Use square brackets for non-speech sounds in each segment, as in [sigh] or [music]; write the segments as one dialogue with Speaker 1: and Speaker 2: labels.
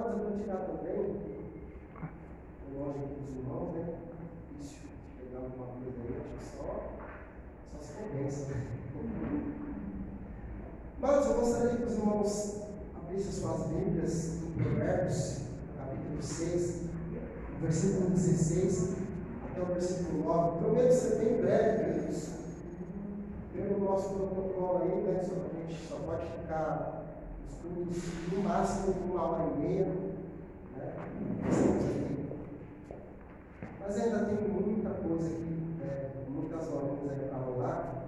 Speaker 1: Pode compartilhar também, longe aqui dos irmãos, né? Difícil pegar alguma coisa aí, acho que só, só se convença? Mas eu gostaria que os irmãos abrissem suas Bíblias em Provérbios, capítulo 6, versículo 16 até o versículo 9. Prometo ser bem breve isso. Pelo nosso protocolo aí, né, a gente só pode ficar estudos no máximo uma hora e meia. Né? Mas ainda tem muita coisa aqui, né, muitas horas aí para rolar.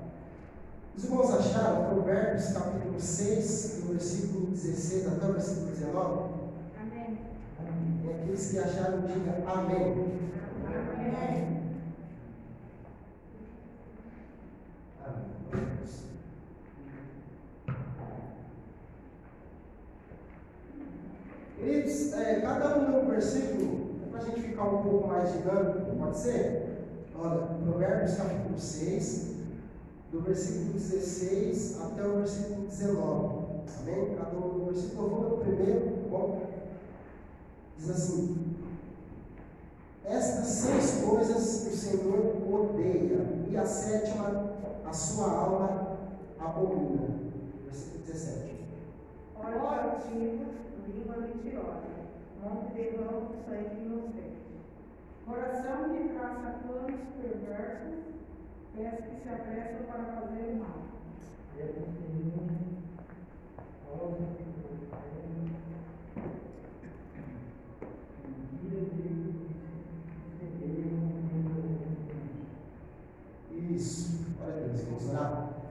Speaker 1: Os irmãos acharam Provérbios capítulo 6, do versículo 16 até o versículo 19?
Speaker 2: Amém.
Speaker 1: E aqueles que acharam, diga. Amém.
Speaker 2: Amém.
Speaker 1: É, cada um lê um versículo, para a gente ficar um pouco mais dinâmico, pode ser? Olha, Provérbios capítulo 6, do versículo 16 até o versículo 19. Amém? Cada um um versículo, eu vou ler o primeiro, bom? Diz assim: Estas seis coisas o Senhor odeia, e a sétima a sua alma abomina. Versículo 17.
Speaker 2: Olhos altivos, língua mentirosa, mão que derrama o sangue inocente. Coração que traça planos perversos, pés que se apressam para fazer mal.
Speaker 1: Isso. Glória a Deus. Vamos orar.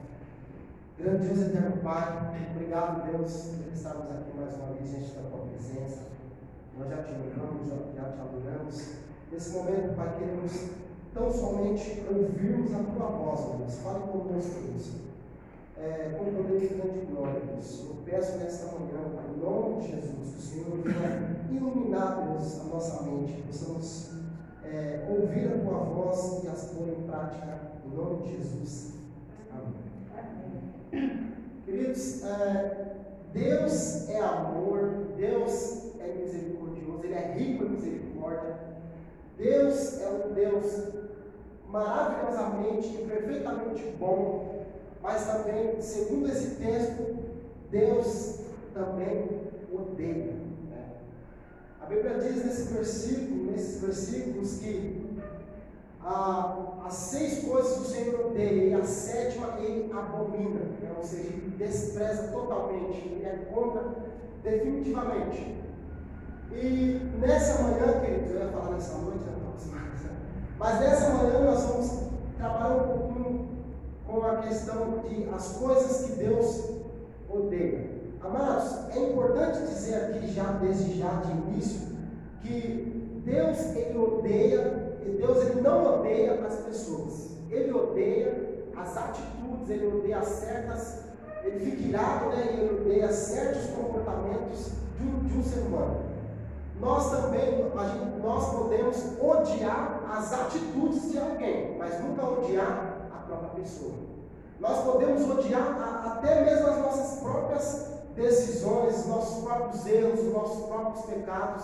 Speaker 1: Grande Deus eterno Pai, obrigado, Deus, por estarmos aqui mais uma vez diante da tua presença. Nós já te louvamos, já te adoramos. Nesse momento, Pai, queremos tão somente ouvirmos a tua voz, Deus. Fale conosco, Deus. É, com poder de grande glória, Deus. Eu peço nesta manhã, Pai, em nome de Jesus, que o Senhor venha iluminar, Deus, a nossa mente, possamos é, ouvir a tua voz e as pôr em prática, em nome de Jesus. Amém. Queridos, é, Deus é amor, Deus é misericordioso, Ele é rico em misericórdia. Deus é um Deus maravilhosamente e perfeitamente bom, mas também, segundo esse texto, Deus também odeia. né? A Bíblia diz nesse versículo, nesses versículos que ah, as seis coisas o Senhor odeia e a sétima ele abomina, né? ou seja, ele despreza totalmente, ele é contra definitivamente. E nessa manhã, queridos, eu ia falar nessa noite, né? mas nessa manhã nós vamos trabalhar um pouquinho com a questão de as coisas que Deus odeia. Amados, é importante dizer aqui já, desde já de início, que Deus ele odeia, e Deus ele não odeia as pessoas, ele odeia as atitudes, ele odeia certas, ele fica irado, né? Ele odeia certos comportamentos de um, de um ser humano. Nós também, gente, nós podemos odiar as atitudes de alguém, mas nunca odiar a própria pessoa. Nós podemos odiar a, até mesmo as nossas próprias decisões, nossos próprios erros, os nossos próprios pecados,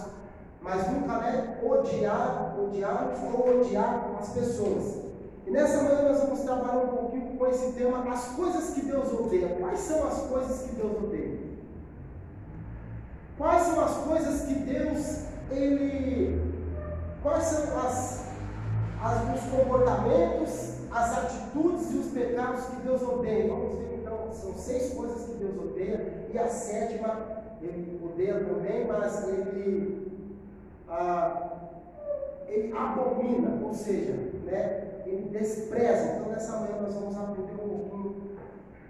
Speaker 1: mas nunca é odiar, odiar ou odiar as pessoas. E nessa manhã nós vamos trabalhar um pouquinho com esse tema, as coisas que Deus odeia. Quais são as coisas que Deus odeia? Quais são as coisas que Deus, Ele. Quais são as, as, os comportamentos, as atitudes e os pecados que Deus odeia? Vamos ver então, são seis coisas que Deus odeia, e a sétima, Ele odeia também, mas Ele. Ah, ele abomina, ou seja, né, ele despreza. Então, nessa manhã nós vamos aprender um pouquinho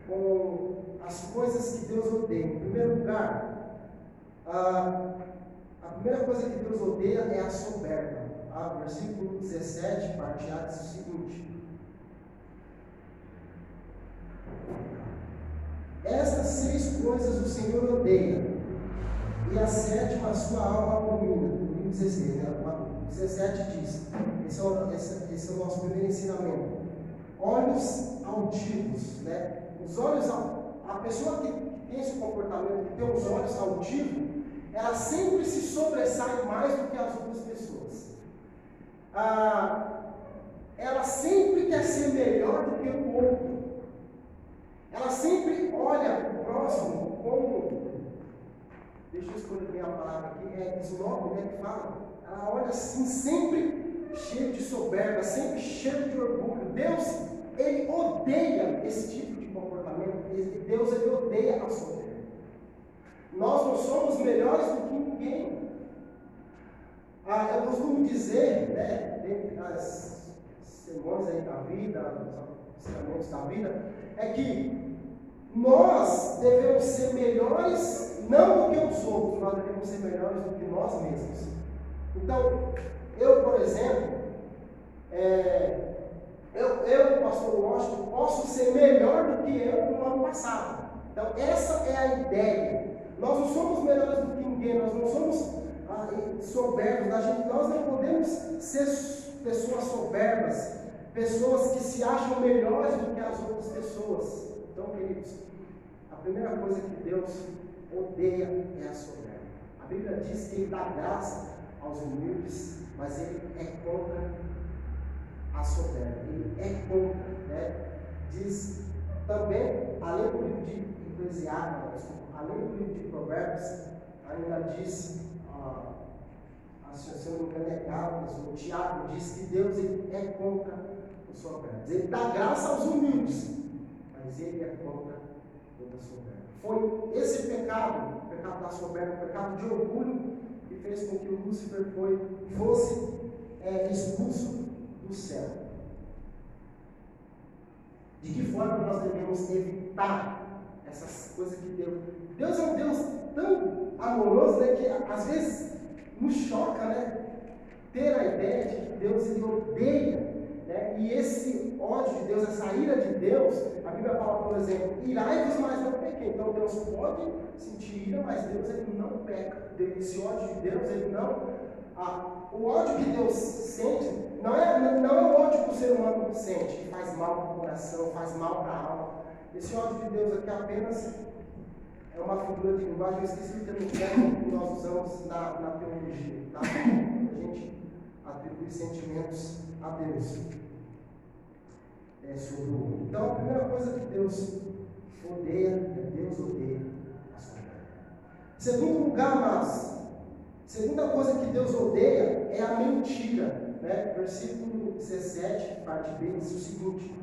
Speaker 1: com as coisas que Deus odeia. Em primeiro lugar, a, a primeira coisa que Deus odeia é a soberba. Ah, versículo 17, parte A, diz o seguinte: Estas seis coisas o Senhor odeia, e a sétima a sua alma abomina. No 16, né? 17 diz: esse é, o, esse, esse é o nosso primeiro ensinamento. Olhos altivos, né? Os olhos, a pessoa que tem esse comportamento, que tem os olhos altivos, ela sempre se sobressai mais do que as outras pessoas. Ah, ela sempre quer ser melhor do que o outro. Ela sempre olha o próximo como. Deixa eu escolher bem a palavra aqui, é snob, né? Que fala. Ela olha assim, sempre cheio de soberba, sempre cheio de orgulho. Deus, ele odeia esse tipo de comportamento. Deus, ele odeia a soberba. Nós não somos melhores do que ninguém. Ah, eu costumo dizer, né, dentre as sermões aí da vida, os ensinamentos da vida, é que nós devemos ser melhores não do que os outros, nós devemos ser melhores do que nós mesmos. Então, eu, por exemplo, é, eu, eu, pastor Washington, posso ser melhor do que eu no ano passado. Então, essa é a ideia. Nós não somos melhores do que ninguém, nós não somos ah, soberbos, gente, nós não podemos ser pessoas soberbas, pessoas que se acham melhores do que as outras pessoas. Então, queridos, a primeira coisa que Deus odeia é a soberba. A Bíblia diz que Ele dá graça aos humildes, mas Ele é contra a soberba. Ele é contra, né? Diz também, além do livro de Eclesiastes, além do livro de Provérbios, ainda diz, ah, se eu não me engano é o Tiago diz que Deus ele é contra os soberbos. Ele dá graça aos humildes, mas ele é contra toda soberba. Foi esse pecado, o pecado da soberba, o pecado de orgulho, que fez com que o Lúcifer foi, fosse é, expulso do céu. De que forma nós devemos evitar essas coisas que Deus. Deus é um Deus tão amoroso, né, que às vezes nos choca, né? Ter a ideia de que Deus ele odeia, né? E esse ódio de Deus, essa ira de Deus, a Bíblia fala, por exemplo, irai-vos, mas não pequei. Então Deus pode sentir ira, mas Deus ele não peca. Esse ódio de Deus, ele não. Ah, o ódio que Deus sente não é, não é o ódio que o ser humano sente, que faz mal para o coração, faz mal para a alma. Esse ódio de Deus aqui apenas é uma figura de linguagem, eu esqueci um termo que nós usamos na, na teologia, tá? A gente atribui sentimentos a Deus. É sobre o Então, a primeira coisa que Deus odeia, é Deus odeia a Segundo lugar, mas, segunda coisa que Deus odeia é a mentira. Né? Versículo 17, parte B, diz o seguinte: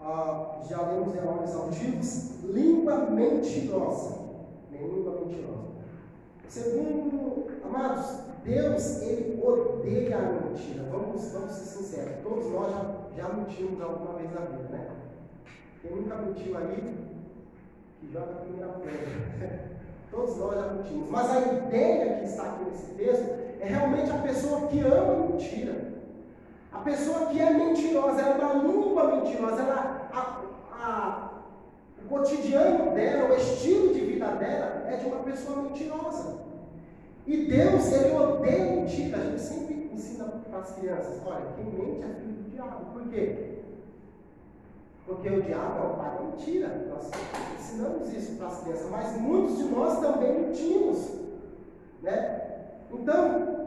Speaker 1: ah, já lemos em olhos altivos, língua mentirosa. Língua mentirosa. Segundo, amados, Deus, ele odeia a mentira. Vamos, vamos ser sinceros. Todos nós já, já mentimos alguma vez na vida, né? Quem nunca mentiu aí, que joga a primeira pedra. [laughs] Todos nós já mentimos. Mas a ideia que está aqui nesse texto é realmente a pessoa que ama mentira. A pessoa que é mentirosa, ela é uma língua mentirosa, ela, a, a, o cotidiano dela, o estilo de vida dela é de uma pessoa mentirosa. E Deus, ele odeia mentira. A gente sempre ensina para as crianças: olha, quem mente é filho do diabo. Por quê? Porque o diabo é o pai da mentira. Nós ensinamos isso para as crianças, mas muitos de nós também mentimos. Né? Então,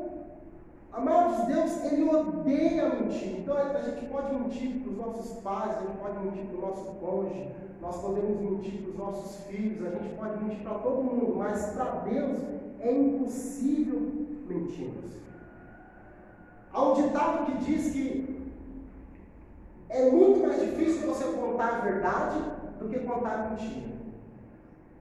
Speaker 1: Amados, Deus, Ele odeia mentir. Então a gente pode mentir para os nossos pais, a gente pode mentir para o nosso cônjuge, nós podemos mentir para os nossos filhos, a gente pode mentir para todo mundo, mas para Deus é impossível mentirmos. Há um ditado que diz que é muito mais difícil você contar a verdade do que contar a mentira.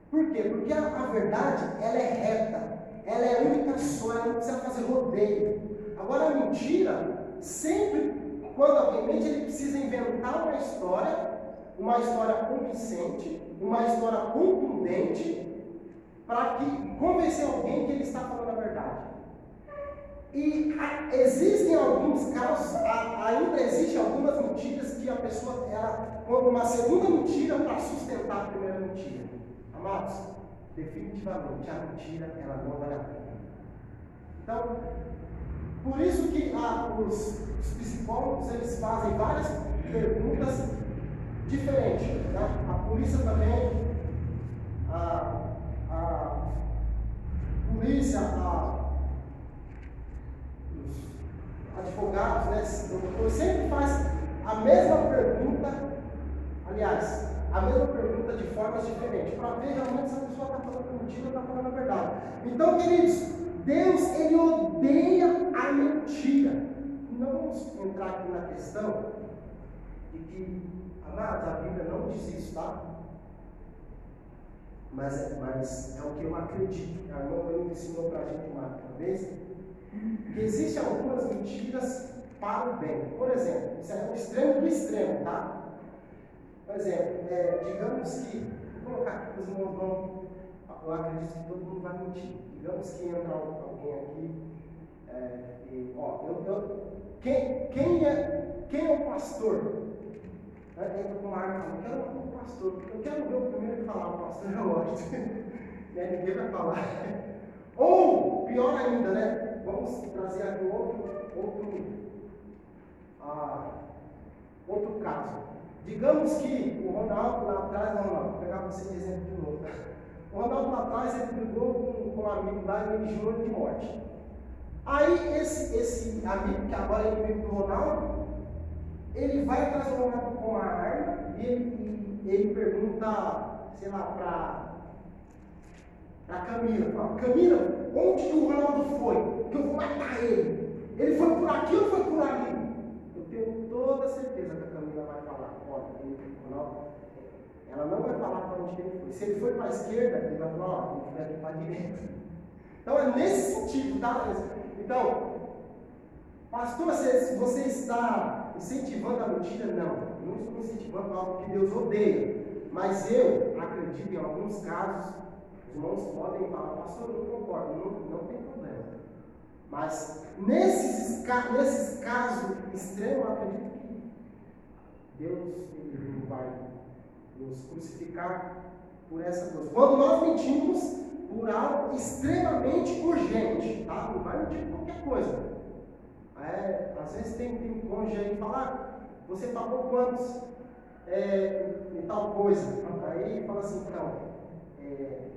Speaker 1: Por quê? Porque a, a verdade ela é reta, ela é única só, ela não precisa fazer rodeio. Agora, a mentira, sempre, quando alguém mente, ele precisa inventar uma história, uma história convincente, uma história contundente, para que convencer alguém que ele está falando a verdade. E a, existem alguns casos, a, ainda existem algumas mentiras que a pessoa ela conta uma segunda mentira para sustentar a primeira mentira. Amados, definitivamente a mentira ela não vale a pena. Então, por isso que ah, os, os, psicólogos eles fazem várias perguntas diferentes. Né? A polícia também, a, a, polícia, a, os advogados, né, sempre faz a mesma pergunta, aliás, a mesma pergunta de formas diferentes, para ver realmente se a pessoa está falando mentira ou está falando a verdade. Então, queridos, Deus, Ele odeia a mentira. Não vamos entrar aqui na questão de que, amados, a Bíblia não diz isso, tá? Mas, é, mas é o que eu acredito. A irmã me ensinou para a gente uma vez que existem algumas mentiras para o bem. Por exemplo, isso é o extremo do extremo, tá? Por exemplo, é, digamos que, vou colocar aqui os irmãos vão, eu acredito que todo mundo vai mentir. Digamos que entra alguém aqui, é, e, ó, eu, eu, quem, quem, é, quem é o pastor? Entra com uma arma e fala, quero um pastor, eu quero ver o primeiro falar, o pastor é ótimo. [laughs] né? Ninguém vai falar. [laughs] Ou, pior ainda, né? Vamos trazer aqui outro, outro, ah, outro caso. Digamos que o Ronaldo lá atrás, não, não, vou pegar você de exemplo de novo. [laughs] O Ronaldo lá atrás ele brigou com, com um amigo lá e ele jurou de morte. Aí esse, esse amigo, que agora é inimigo do Ronaldo, ele vai Ronaldo com a arma e ele, ele pergunta, sei lá, para a Camila, fala, Camila, onde que o Ronaldo foi? Que eu vou matar ele. Ele foi por aqui ou foi por ali? Eu tenho toda certeza que a Camila vai falar, olha, ele, Ronaldo, ela não vai falar para onde ele foi. Se ele foi para a esquerda, ele vai falar, ó, ele ir para a direita. Então é nesse sentido, tá? Então, pastor, você, você está incentivando a mentira? Não, não estou incentivando algo que Deus odeia. Mas eu acredito em alguns casos, os irmãos podem falar, pastor, eu não concordo, não, não tem problema. Mas nesses, nesses casos extremos, eu acredito que Deus vai nos crucificar por essa coisa. Quando nós mentimos por algo extremamente urgente, tá? Não vai mentir por qualquer coisa. É, às vezes tem, tem cônjuge aí que fala, ah, você pagou quantos é, em tal coisa? Aí fala assim, então, é,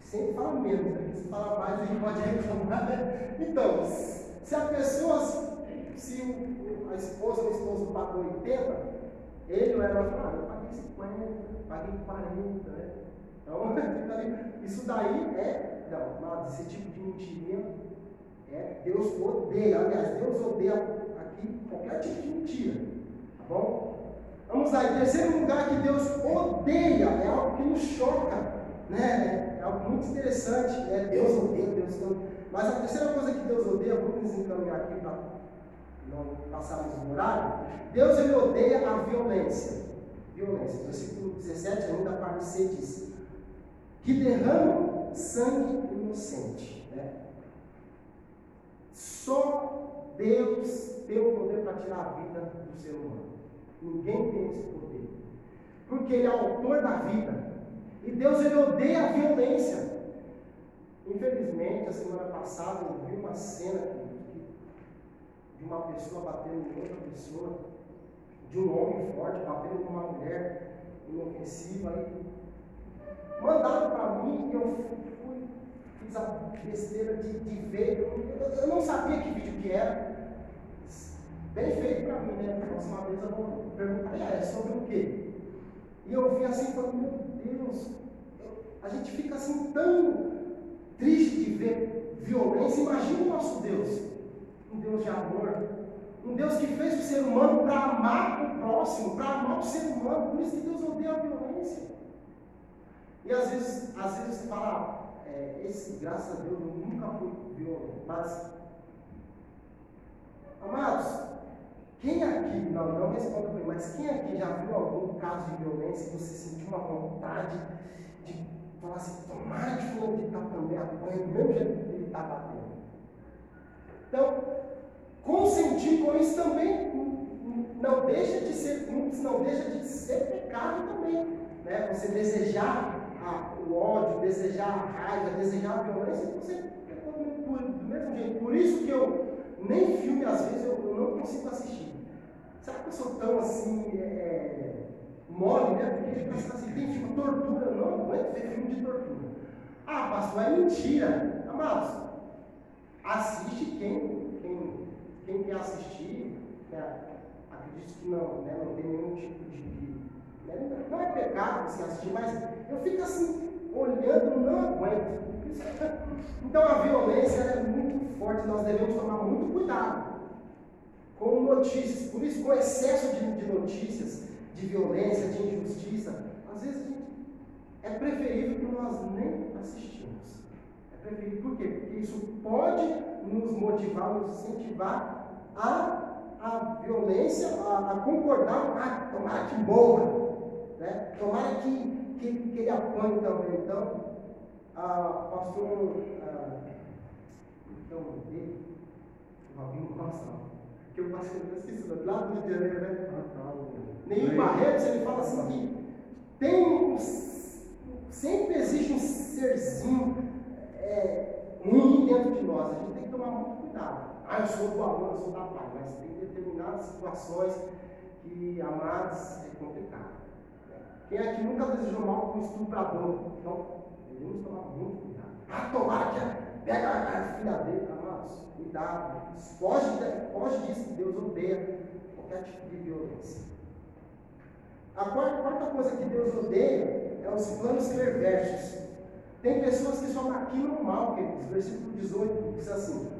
Speaker 1: sempre fala menos, né? se fala mais a gente pode reclamar. Então, se a pessoa, se a esposa ou o esposo pagou 80, ele ou ela fala, ah, eu paguei 50, paguei 40, né? Então, [laughs] isso daí é, não, esse tipo de mentirinha é, Deus odeia, aliás, Deus odeia aqui qualquer tipo de mentira. Tá bom? Vamos lá, em terceiro lugar que Deus odeia, é algo que nos choca, né? É algo muito interessante, né? Deus odeia, Deus não. Mas a terceira coisa que Deus odeia, vamos encaminhar aqui para não passarmos o horário. Deus ele odeia a violência. Violência. Versículo 17, ainda a parte C diz: que derrama sangue inocente. Né? Só Deus tem o poder para tirar a vida do ser humano. Ninguém tem esse poder. Porque Ele é o autor da vida. E Deus ele odeia a violência. Infelizmente, a semana passada eu vi uma cena de uma pessoa batendo em outra pessoa, de um homem forte batendo com uma mulher inofensiva. Mandaram para mim e eu fiz a besteira de, de ver. Eu, eu, não sabia que vídeo que era. Bem feito para mim, né? Próxima vez eu vou perguntar, é sobre o quê? E eu vi assim falei, meu Deus, a gente fica assim tão triste de ver violência. Imagina o nosso Deus, um Deus de amor, um Deus que fez o ser humano para amar o próximo, para amar o ser humano. Por isso que Deus odeia a violência. E às vezes, às vezes fala, é, esse, graças a Deus, eu nunca fui violento. Mas, amados, quem aqui, não, não responda para mim, mas quem aqui já viu algum caso de violência e você sentiu uma vontade de falar assim, tomara que fulano de tal também apanha do mesmo jeito que ele está batendo? Então, consentir com isso também não deixa de ser não deixa de ser pecado também. Né? Você desejar a, ódio, desejar a raiva, desejar a violência, você pecou do mesmo jeito. Por isso que eu, nem filme às vezes, eu, não consigo assistir. Será que eu sou tão assim, é, é mole, né? Porque gente pensa assim, tem filme tortura, não aguento ver filme de tortura. Ah, pastor, é mentira. Amados, assiste quem, quem, quem quer assistir, quer, acredito que não, né, não tem nenhum tipo de. Não é pecado você assistir, mas eu fico assim, olhando, não aguento. Então a violência é muito forte, nós devemos tomar muito cuidado com notícias. Por isso, com excesso de, de notícias, de violência, de injustiça, às vezes é preferível que nós nem assistimos. É preferível por quê? Porque isso pode nos motivar, nos incentivar a, a violência, a, a concordar, ah, tomara que morra, né? tomara que, que, que ele apanhe também. Então, a pastor, a, então, dele, o Rabinho Costa, que eu passei, eu esqueci, lá do Rio de Janeiro, né? Nenhum Barretos, ele fala assim que tem um, sempre existe um serzinho é, ruim dentro de nós. A gente tem que tomar muito cuidado. Ah, eu sou do amor, eu sou da paz, mas tem determinadas situações que, amados, é complicado. Quem aqui nunca desejou mal com um estuprador? Então, devemos tomar muito cuidado. Ah, tomara que pega a filha dele, amados, cuidado. Foge, foge disso, Deus odeia qualquer tipo de violência. A quarta, quarta coisa que Deus odeia é os planos perversos. Tem pessoas que só maquinam mal, queridos. Versículo 18 diz assim: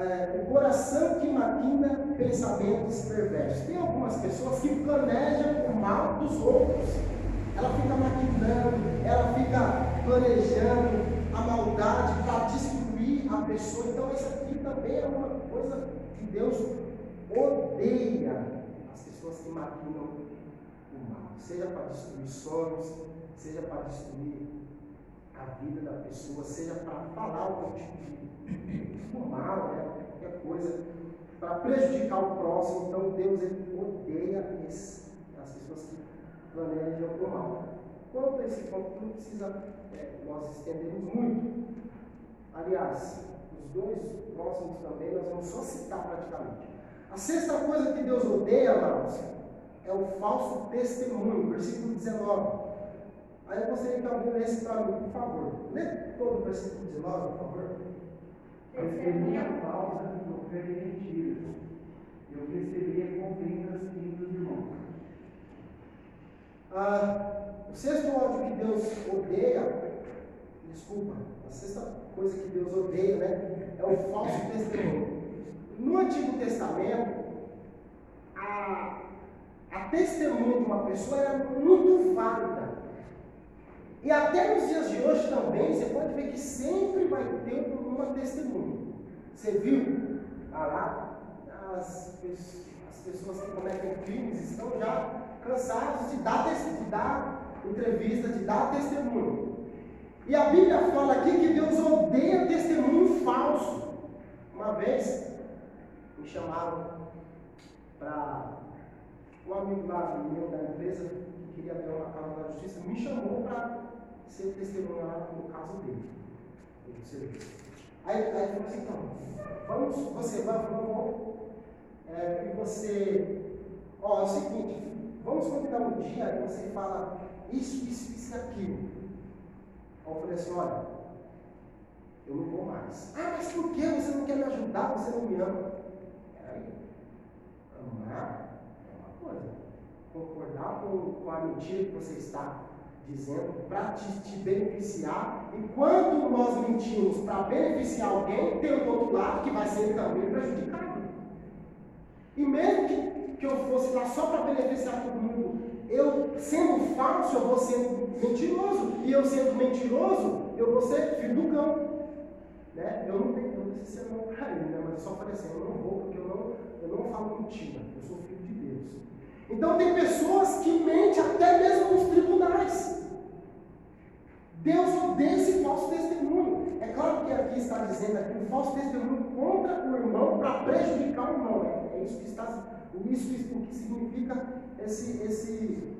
Speaker 1: é, O coração que maquina pensamentos perversos. Tem algumas pessoas que planejam o mal dos outros. Ela fica maquinando, ela fica planejando a maldade para destruir a pessoa. Então, isso aqui também é uma coisa que Deus odeia. As pessoas que maquinam seja para destruir sonhos, seja para destruir a vida da pessoa, seja para falar algum tipo de mal, né? qualquer coisa, para prejudicar o próximo. Então Deus ele odeia esse, as pessoas que planejam o mal. Quanto a esse ponto, não precisa é, nós estendermos muito. Aliás, os dois próximos também nós vamos só citar praticamente. A sexta coisa que Deus odeia, amados, é o falso testemunho, versículo 19. Aí eu gostaria que alguém lesse para mim, por favor. Lê todo o versículo 19, por favor.
Speaker 3: Testemunha falsa que profere mentiras. Eu receberia contendas vindos de irmãos.
Speaker 1: Ah, o sexto ódio que Deus odeia, desculpa, a sexta coisa que Deus odeia, né, é o falso testemunho. No Antigo Testamento, a, a testemunha de uma pessoa era muito válida. E até nos dias de hoje também, você pode ver que sempre vai ter uma testemunha. Você viu? Ah lá, as, as pessoas que cometem crimes estão já cansados de dar, de dar entrevista, de dar testemunho. E a Bíblia fala aqui que Deus odeia testemunho falso. Uma vez me chamaram para um amigo lá meu da empresa, que queria ver uma causa da justiça, me chamou para ser testemunhado no caso dele. Aí, ele falou assim, então, vamos, você vai, vamos, é, e você, ó, é o seguinte, vamos combinar um dia e você fala isso, isso, isso e aquilo. Aí eu falei assim, olha, eu não vou mais. Ah, mas por que você não quer me ajudar? Você não me ama? Peraí, amar coisa. Concordar com, com a mentira que você está dizendo para te, te, beneficiar. E quando nós mentimos para beneficiar alguém, tem o outro lado que vai ser também prejudicado. E mesmo que, que eu fosse lá só para beneficiar todo mundo, eu sendo falso, eu vou sendo mentiroso. E eu sendo mentiroso, eu vou ser filho do cão. Né? Eu não tenho todo esse sermão para né? mas só falei assim, eu não vou, porque eu não, eu não falo mentira. Eu sou filho de Deus. Então tem pessoas que mentem até mesmo nos tribunais. Deus odeia esse falso testemunho. É claro que aqui está dizendo aqui um falso testemunho contra o irmão para prejudicar o irmão. É, é, isso que está, isso, isso o que significa esse, esse,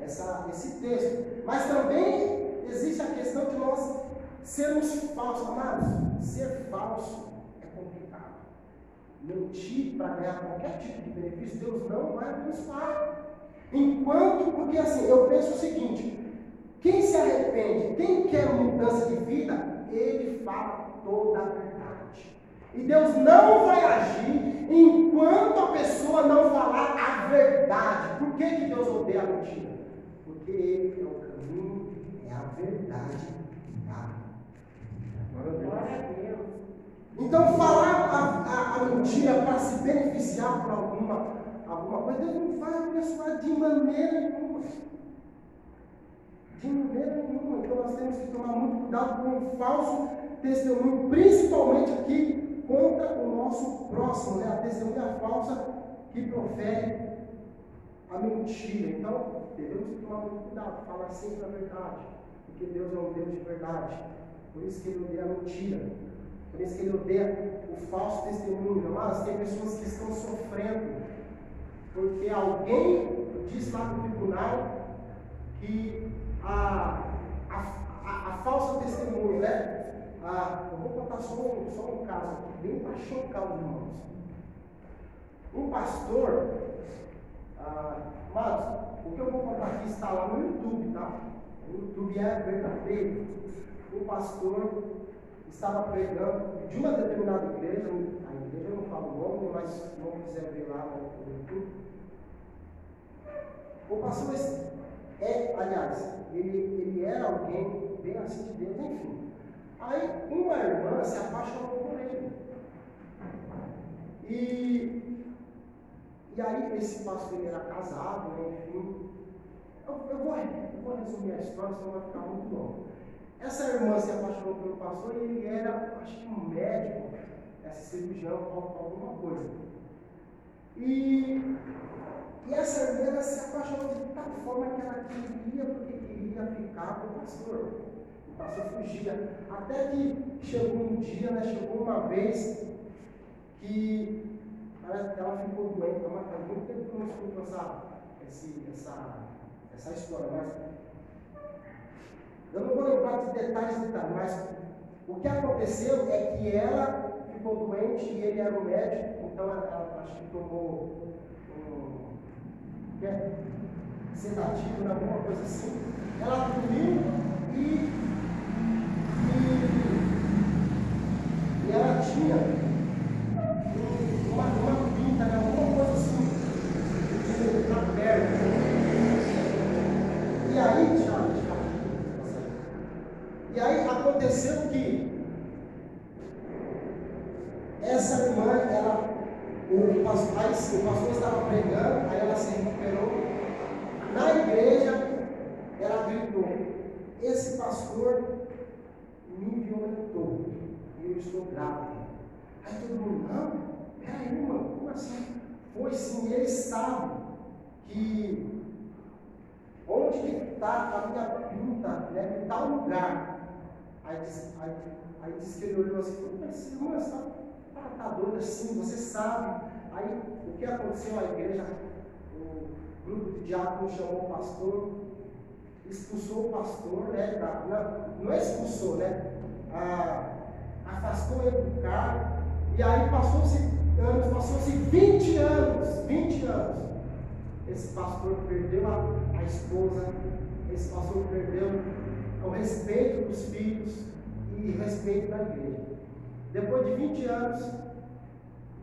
Speaker 1: essa, esse texto. Mas também existe a questão de nós sermos falsos, amados. Ser falso mentir para ganhar qualquer tipo de benefício, Deus não vai abençoar. Enquanto, porque assim, eu penso o seguinte: Quem se arrepende, quem quer mudança de vida, ele fala toda a verdade. E Deus não vai agir enquanto a pessoa não falar a verdade. Por que, que Deus odeia a mentira? Porque Ele é o caminho, é a verdade
Speaker 2: Glória a Deus.
Speaker 1: Então, falar a, a, a mentira para se beneficiar por alguma, alguma coisa, Deus não vai abençoar de maneira nenhuma. Maneira nenhuma. Então, nós temos que tomar muito cuidado com o falso testemunho, principalmente aqui contra o nosso próximo, né? a testemunha falsa que profere a mentira. Então, devemos tomar muito cuidado, falar sempre a verdade, porque Deus é um Deus de verdade. Por isso que Ele odeia a mentira. Por isso que Ele odeia o falso testemunho. Mas tem pessoas que estão sofrendo porque alguém disse lá no tribunal que a, a, a, a falsa testemunha, né? Ah, eu vou contar só um, só um caso aqui, bem para irmãos. Um pastor, ah, mas o que eu vou contar aqui está lá no YouTube, tá? O YouTube é verdadeiro. Um pastor estava pregando de uma determinada igreja, a igreja eu não falo o nome, mas se não quiser ver lá no YouTube. O pastor é, aliás, ele, ele era alguém bem assim de Deus, enfim. Aí uma irmã se apaixonou por ele. E, e aí esse pastor ele era casado, né, enfim. Eu, eu, vou, eu vou resumir a história, senão vai ficar muito longo. Essa irmã se apaixonou pelo pastor e ele era, acho que um médico, esse cirurgião, alguma coisa. E, e essa irmã se apaixonou de tal forma que ela queria, porque queria ficar com o pastor pastor fugia. Até que chegou um dia, né, chegou uma vez que ela, ela ficou doente, mas faz muito tempo que não escuto essa, esse, essa, essa história, mas eu não vou lembrar de detalhes, detalhes, mas o que aconteceu é que ela ficou doente e ele era o médico, então ela, ela acho que tomou um é, sedativo, alguma coisa assim. Ela dormiu e e ela tinha uma, uma pinta, né? alguma coisa assim, na perna. E aí, Tiago, e aí aconteceu que essa irmã, ela, o pastor, aí, o pastor estava pregando, aí ela se recuperou. Na igreja, ela gritou: Esse pastor me violentou e eu estou grávida. Aí todo mundo, não, peraí, irmão, como assim? Foi sim, ele sabe que onde que está a minha pinta, né, em tal lugar. Aí disse, aí, aí disse que ele olhou assim, mas irmã, você está tá, tá doida assim, você sabe. Aí o que aconteceu? A igreja, o grupo de diáconos chamou o pastor, expulsou o pastor, né? Da, não, não expulsou, né? Ah, afastou ele do cargo, e aí passou-se anos, passou-se 20 anos, 20 anos. Esse pastor perdeu a, a esposa, esse pastor perdeu o respeito dos filhos e respeito da igreja. Depois de 20 anos,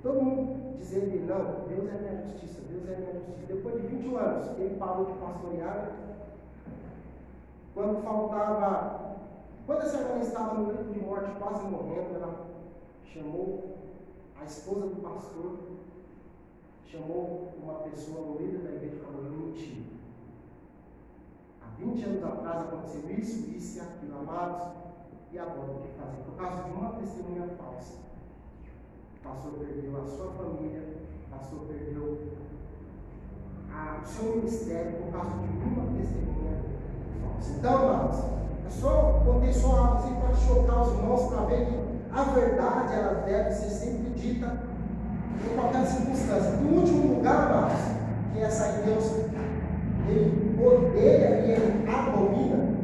Speaker 1: todo mundo dizendo não, Deus é minha justiça, Deus é minha justiça. Depois de 21 anos, ele parou de pastorear. Quando faltava quando essa irmã estava no leito de morte, quase morrendo, ela chamou a esposa do pastor, chamou uma pessoa no líder da igreja e falou: Eu menti. Há 20 anos atrás aconteceu isso, isso e aquilo, amados. E agora o que fazer? Por causa de uma testemunha falsa. Pastor perdeu a sua família, pastor perdeu a, o seu ministério por causa de uma testemunha falsa. Então, amados. Eu só botei só algo assim para chocar os irmãos, para ver que a verdade ela deve ser sempre dita em qualquer circunstância. Em último lugar, amados, que essa aí Deus ele odeia e ele abomina.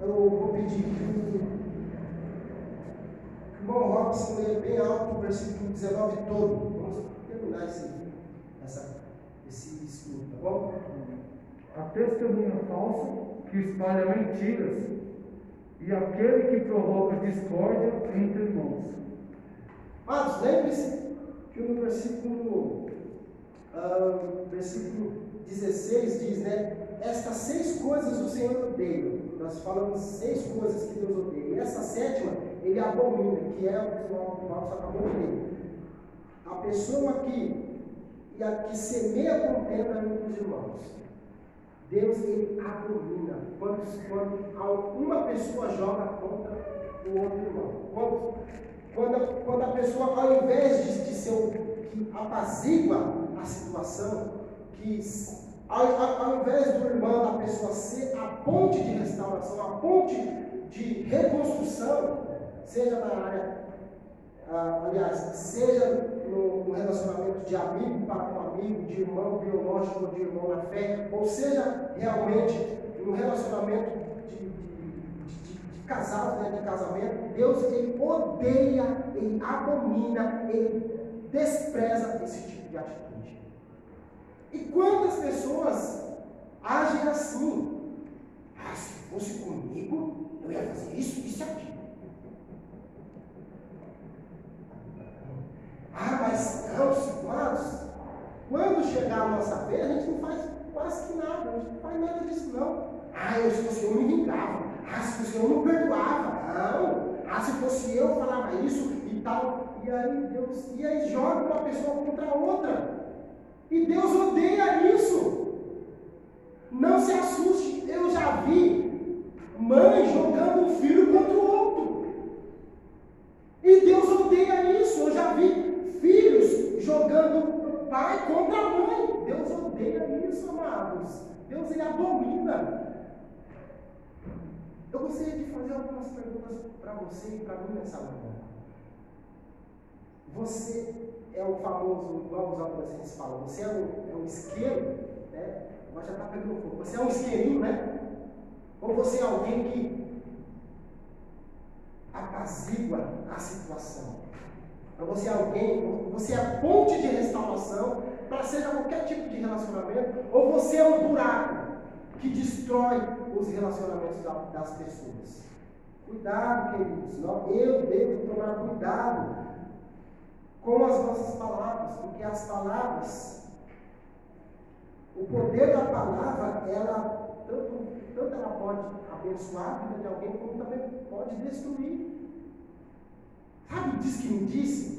Speaker 1: Eu vou pedir que Robson leia bem alto o versículo 19 todo. Vamos terminar esse, essa, esse estudo, tá bom?
Speaker 3: a testemunha falsa que espalha mentiras e aquele que provoca discórdia entre irmãos.
Speaker 1: Mas lembre-se que no versículo, uh, versículo 16 diz, né? Estas seis coisas o Senhor odeia. Nós falamos seis coisas que Deus odeia. E essa sétima, ele abomina, que é o que o Marcos acabou de ler. A pessoa que, que semeia contenda entre os irmãos. Deus ele abomina quando, quando uma pessoa joga contra o outro irmão. Quando, quando, quando a pessoa, ao invés de, de ser o que apazigua a situação, que ao, ao, invés do irmão, da pessoa ser a ponte de restauração, a ponte de reconstrução, seja na área, ah, aliás, seja no, no, relacionamento de amigo para com amigo, de irmão biológico de irmão na fé, ou seja realmente no relacionamento de, de, de, de casados, né, de casamento, Deus ele odeia, ele abomina, ele despreza esse tipo de atitude. E quantas pessoas agem assim? Ah, se fosse comigo, eu ia fazer isso, isso e aquilo. Ah, mas não, amados, quando chegar a nossa vez, a gente não faz quase que nada, a gente não faz nada disso não. Ah, eu, se fosse eu me vingava. Ah, se fosse eu não perdoava. Não. Ah, se fosse eu falava isso e tal. E aí Deus, e aí joga uma pessoa contra a outra. E Deus odeia isso. Não se assuste, eu já vi mãe jogando um filho contra o outro. E Deus odeia isso. Eu já vi filhos jogando pai contra a mãe. Deus odeia isso, amados. Deus ele abomina. Eu gostaria de fazer algumas perguntas para você e para mim nessa manhã. Você é o famoso, igual os adolescentes falam, você é um, é um isqueiro, né? Mas já está pegando fogo. Você é um isqueirinho, né? Ou você é alguém que apazigua a situação? Ou você é alguém, você é a ponte de restauração para seja qualquer tipo de relacionamento, ou você é um buraco que destrói os relacionamentos das pessoas. Cuidado, queridos. Eu devo tomar cuidado com as nossas palavras, porque as palavras, o poder da palavra, ela tanto, tanto ela pode abençoar a vida de alguém, como também pode destruir. Sabe, diz que me disse?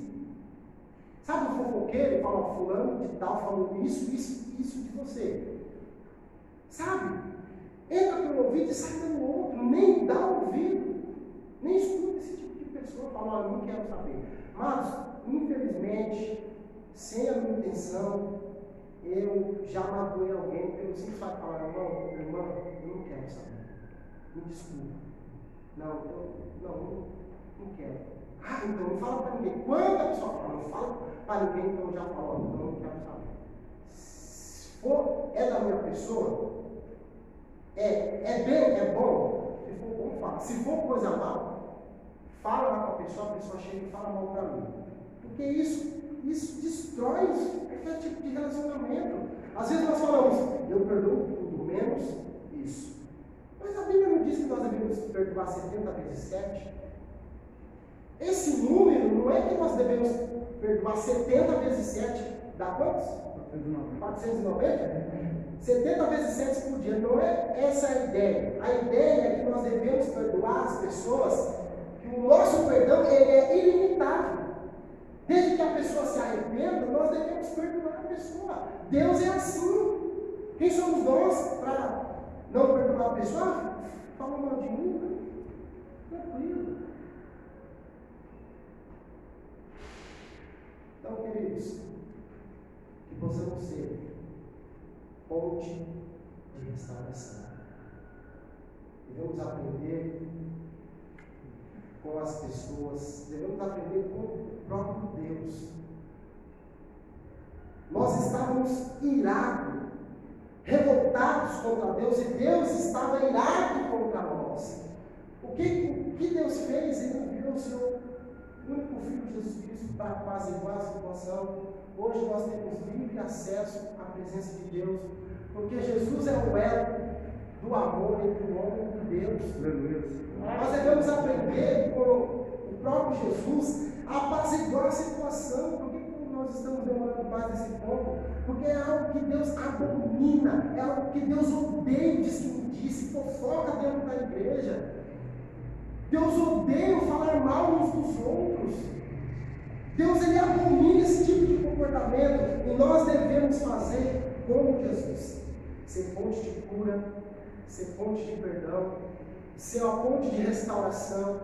Speaker 1: Sabe o fofoqueiro fala, fulano de tal falou isso, isso, isso de você. Sabe? Entra pelo ouvido e sai pelo outro, nem dá ouvido, nem escuta esse tipo de pessoa, fala, olha, não quero saber. Mas, infelizmente, sem a minha intenção, eu já magoei alguém pelo simples fato de falar, irmão, irmã, eu não quero saber. Me desculpa. Não, eu não, não, não quero. Ah, então não fala para ninguém. Quando a pessoa fala, não fala para ninguém, então já falou, então não quero saber. Se for, é da minha pessoa, é, é bem, é bom, se for bom, fala. Se for coisa mal, fala lá para a pessoa, a pessoa chega e fala mal para mim. Porque isso, isso destrói qualquer tipo de relacionamento. Às vezes nós falamos, eu perdoo tudo, menos isso. Mas a Bíblia não diz que nós devemos perdoar 70 vezes 7? Esse número não é que nós devemos perdoar 70 vezes 7, dá quantos? 490? 70 vezes 7 por dia. Não é essa a ideia. A ideia é que nós devemos perdoar as pessoas, que o nosso perdão ele é ilimitado. Desde que a pessoa se arrependa, nós devemos perdoar a pessoa. Deus é assim. Quem somos nós para não perdoar a pessoa? Fala mal de mim, né? Tranquilo. Então, queridos, que possamos ser ponte de restauração. Devemos aprender com as pessoas, devemos aprender com o próprio Deus. Nós estávamos irados, revoltados contra Deus, e Deus estava irado contra nós. O que, o que Deus fez? Ele enviou o seu único Filho Jesus Cristo para apaziguar a situação. Hoje nós temos livre acesso à presença de Deus. Porque Jesus é o elo do amor entre o homem e Deus. Nós devemos aprender com o próprio Jesus a apaziguar a situação. Por que nós estamos demorando mais nesse ponto? Porque é algo que Deus abomina, é algo que Deus odeia, diz que disse, fofoca dentro da igreja. Deus odeia falar mal uns dos outros. Deus ele abomina esse tipo de comportamento e nós devemos fazer como Jesus. Ser fonte de cura, ser fonte de perdão, ser uma fonte de restauração.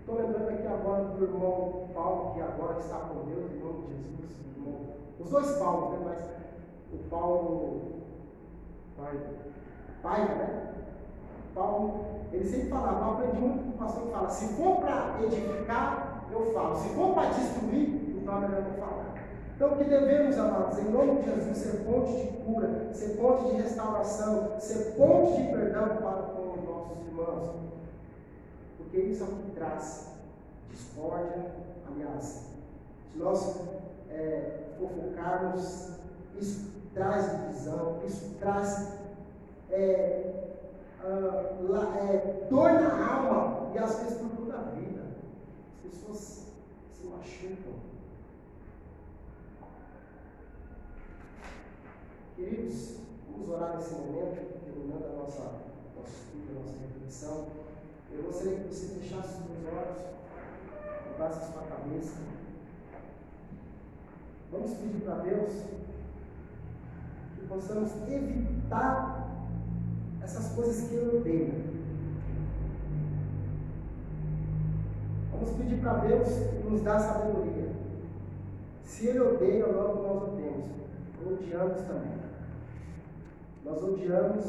Speaker 1: Estou lembrando aqui agora do irmão Paulo, que agora está com Deus, em nome de Jesus. Irmão. Os dois Paulos, né? Mas o Paulo, pai, pai, né? Paulo, ele sempre falava, eu aprendi muito com o pastor que fala, se for para edificar, eu falo. Se for para destruir, então é melhor não falar. Então, o que devemos, amados, em nome de Jesus, ser fonte de cura, ser fonte de restauração, ser fonte de perdão para com os nossos irmãos. Porque isso é o que traz discórdia, aliás. Se nós é, fofocarmos, isso traz divisão, isso traz é, uh, é, dor na alma e às vezes por toda a vida. As pessoas se machucam. Queridos, vamos orar nesse momento, terminando a nossa, estudo, a nossa reflexão. Eu gostaria que você fechasse os olhos, levasse a sua cabeça. Vamos pedir para Deus que possamos evitar essas coisas que Ele odeia. Vamos pedir para Deus nos dá sabedoria. Se Ele odeia, logo nós odiamos. Odiamos também. Nós odiamos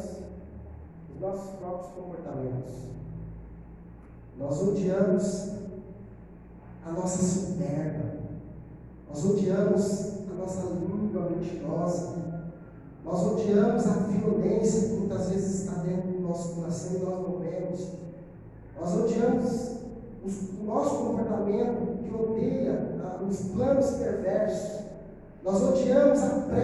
Speaker 1: os nossos próprios comportamentos. Nós odiamos a nossa soberba. Nós odiamos a nossa língua mentirosa. Nós odiamos a violência que muitas vezes está dentro do nosso coração e nós não vemos. Nós odiamos o nosso comportamento que odeia ah, os planos perversos. Nós odiamos a pressa